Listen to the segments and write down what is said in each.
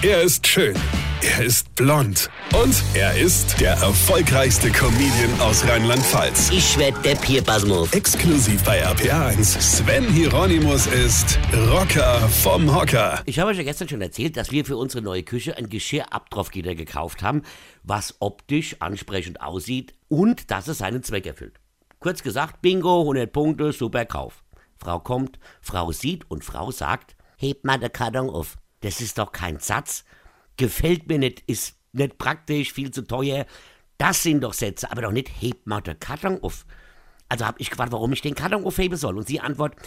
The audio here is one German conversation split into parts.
Er ist schön. Er ist blond. Und er ist der erfolgreichste Comedian aus Rheinland-Pfalz. Ich werd der Pierpasmus. Exklusiv bei RPA1. Sven Hieronymus ist Rocker vom Hocker. Ich habe euch ja gestern schon erzählt, dass wir für unsere neue Küche ein Geschirrabtropfgitter gekauft haben, was optisch ansprechend aussieht und dass es seinen Zweck erfüllt. Kurz gesagt, Bingo, 100 Punkte, super Kauf. Frau kommt, Frau sieht und Frau sagt, heb mal den Karton auf. Das ist doch kein Satz. Gefällt mir nicht, ist nicht praktisch, viel zu teuer. Das sind doch Sätze, aber doch nicht, heb mal den Karton auf. Also habe ich gefragt, warum ich den Karton aufheben soll. Und sie antwortet,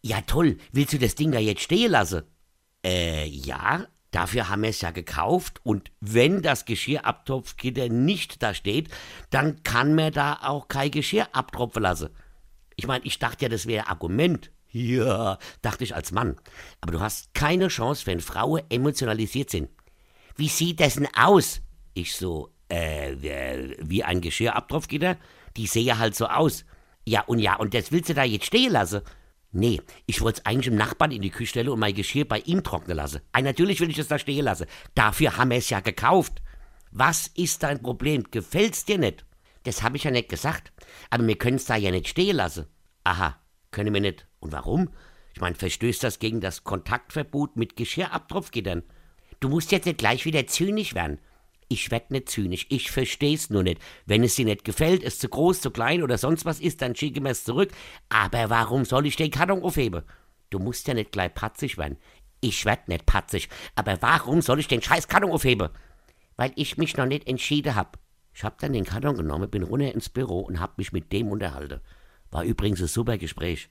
ja toll, willst du das Ding da jetzt stehen lassen? Äh, ja, dafür haben wir es ja gekauft. Und wenn das Geschirrabtropfgitter nicht da steht, dann kann man da auch kein Geschirr abtropfen lassen. Ich meine, ich dachte ja, das wäre Argument. Ja, dachte ich als Mann. Aber du hast keine Chance, wenn Frauen emotionalisiert sind. Wie sieht das denn aus? Ich so, äh, wie ein Geschirrabtropfgitter? Die sehe halt so aus. Ja, und ja, und das willst du da jetzt stehen lassen? Nee, ich wollte es eigentlich im Nachbarn in die Küche stellen und mein Geschirr bei ihm trocknen lassen. Ah, natürlich will ich es da stehen lassen. Dafür haben wir es ja gekauft. Was ist dein Problem? Gefällt's dir nicht? Das habe ich ja nicht gesagt. Aber wir können es da ja nicht stehen lassen. Aha, können wir nicht. Und warum? Ich meine, verstößt das gegen das Kontaktverbot mit Geschirrabtropfgittern? Du musst jetzt nicht gleich wieder zynisch werden. Ich werd nicht zynisch, ich versteh's nur nicht. Wenn es dir nicht gefällt, es zu groß, zu klein oder sonst was ist, dann schicke mir es zurück. Aber warum soll ich den Karton aufheben? Du musst ja nicht gleich patzig werden. Ich werd nicht patzig. Aber warum soll ich den scheiß Karton aufheben? Weil ich mich noch nicht entschieden hab. Ich hab dann den Karton genommen, bin runter ins Büro und hab mich mit dem unterhalten. War übrigens ein super Gespräch.